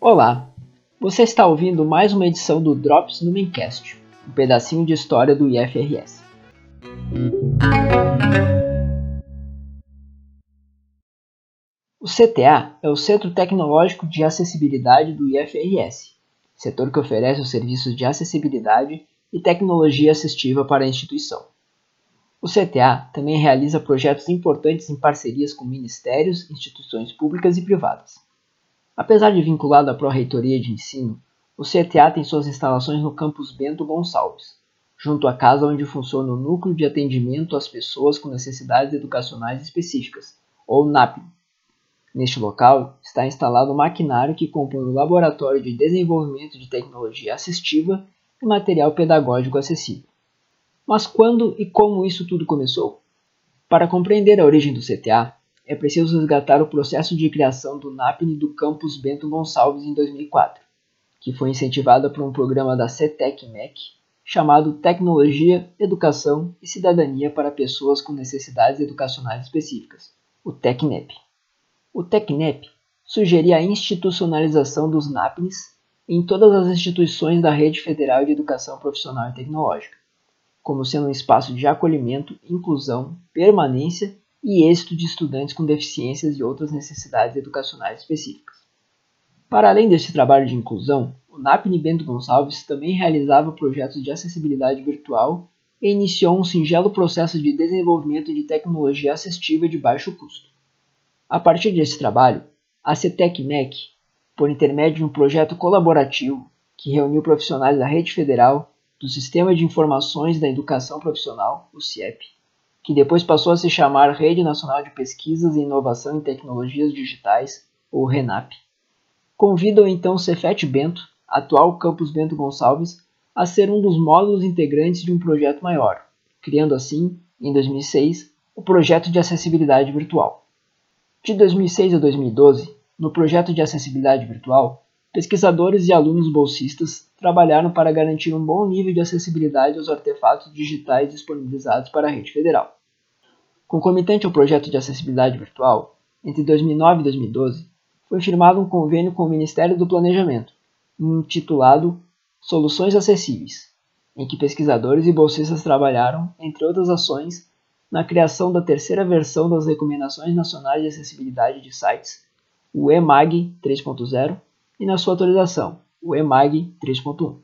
Olá, você está ouvindo mais uma edição do Drops no Maincast, um pedacinho de história do IFRS. O CTA é o Centro Tecnológico de Acessibilidade do IFRS, setor que oferece os serviços de acessibilidade e tecnologia assistiva para a instituição. O CTA também realiza projetos importantes em parcerias com ministérios, instituições públicas e privadas. Apesar de vinculado à Pró-Reitoria de Ensino, o CTA tem suas instalações no campus Bento Gonçalves, junto à casa onde funciona o Núcleo de Atendimento às Pessoas com Necessidades Educacionais Específicas, ou NAP, Neste local está instalado o maquinário que compõe o Laboratório de Desenvolvimento de Tecnologia Assistiva e Material Pedagógico Acessível. Mas quando e como isso tudo começou? Para compreender a origem do CTA, é preciso resgatar o processo de criação do NAPNE do campus Bento Gonçalves em 2004, que foi incentivada por um programa da CETEC-MEC chamado Tecnologia, Educação e Cidadania para Pessoas com Necessidades Educacionais Específicas, o TECNEP. O TECNEP sugeria a institucionalização dos NAPNs em todas as instituições da Rede Federal de Educação Profissional e Tecnológica, como sendo um espaço de acolhimento, inclusão, permanência e êxito de estudantes com deficiências e outras necessidades educacionais específicas. Para além desse trabalho de inclusão, o NAPN Bento Gonçalves também realizava projetos de acessibilidade virtual e iniciou um singelo processo de desenvolvimento de tecnologia assistiva de baixo custo. A partir desse trabalho, a CETEC-MEC, por intermédio de um projeto colaborativo que reuniu profissionais da Rede Federal do Sistema de Informações da Educação Profissional, o CIEP, que depois passou a se chamar Rede Nacional de Pesquisas e Inovação em Tecnologias Digitais, ou RENAP, convida o então Cefet Bento, atual Campus Bento Gonçalves, a ser um dos módulos integrantes de um projeto maior, criando assim, em 2006, o Projeto de Acessibilidade Virtual. De 2006 a 2012, no projeto de acessibilidade virtual, pesquisadores e alunos bolsistas trabalharam para garantir um bom nível de acessibilidade aos artefatos digitais disponibilizados para a rede federal. Concomitante ao projeto de acessibilidade virtual, entre 2009 e 2012, foi firmado um convênio com o Ministério do Planejamento, intitulado Soluções Acessíveis, em que pesquisadores e bolsistas trabalharam, entre outras ações, na criação da terceira versão das Recomendações Nacionais de Acessibilidade de Sites, o EMAG 3.0, e na sua atualização, o EMAG 3.1.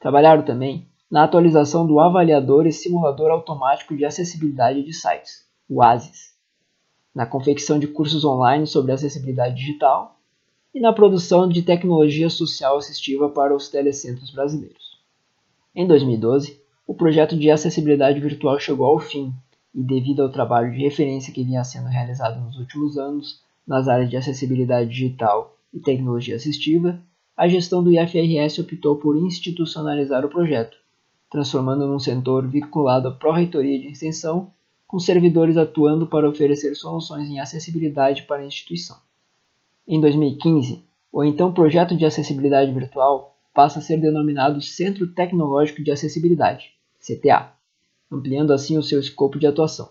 Trabalharam também na atualização do Avaliador e Simulador Automático de Acessibilidade de Sites, o ASIS, na confecção de cursos online sobre acessibilidade digital e na produção de tecnologia social assistiva para os telecentros brasileiros. Em 2012, o projeto de acessibilidade virtual chegou ao fim e devido ao trabalho de referência que vinha sendo realizado nos últimos anos nas áreas de acessibilidade digital e tecnologia assistiva, a gestão do IFRS optou por institucionalizar o projeto, transformando num setor vinculado à Pró-Reitoria de Extensão, com servidores atuando para oferecer soluções em acessibilidade para a instituição. Em 2015, o então Projeto de Acessibilidade Virtual passa a ser denominado Centro Tecnológico de Acessibilidade, CTA ampliando assim o seu escopo de atuação.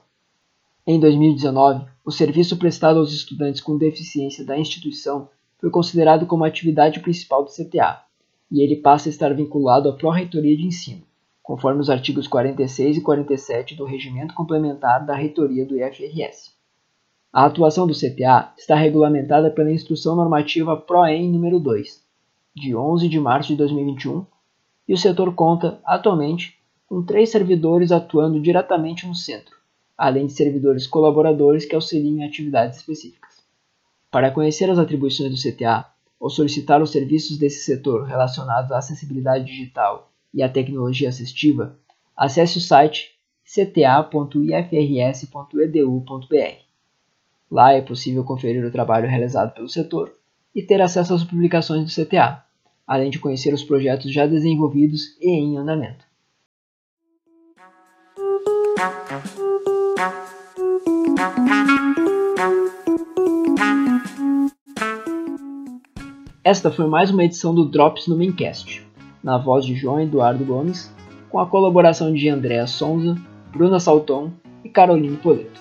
Em 2019, o serviço prestado aos estudantes com deficiência da instituição foi considerado como atividade principal do CTA, e ele passa a estar vinculado à Pró-Reitoria de Ensino, conforme os artigos 46 e 47 do Regimento Complementar da Reitoria do IFRS. A atuação do CTA está regulamentada pela Instrução Normativa PROEM número 2, de 11 de março de 2021, e o setor conta, atualmente, com três servidores atuando diretamente no centro, além de servidores colaboradores que auxiliam em atividades específicas. Para conhecer as atribuições do CTA ou solicitar os serviços desse setor relacionados à acessibilidade digital e à tecnologia assistiva, acesse o site cta.ifrs.edu.br. Lá é possível conferir o trabalho realizado pelo setor e ter acesso às publicações do CTA, além de conhecer os projetos já desenvolvidos e em andamento. Esta foi mais uma edição do Drops no Mincast, na voz de João Eduardo Gomes, com a colaboração de Andréa Sonza, Bruna Salton e Caroline Poleto.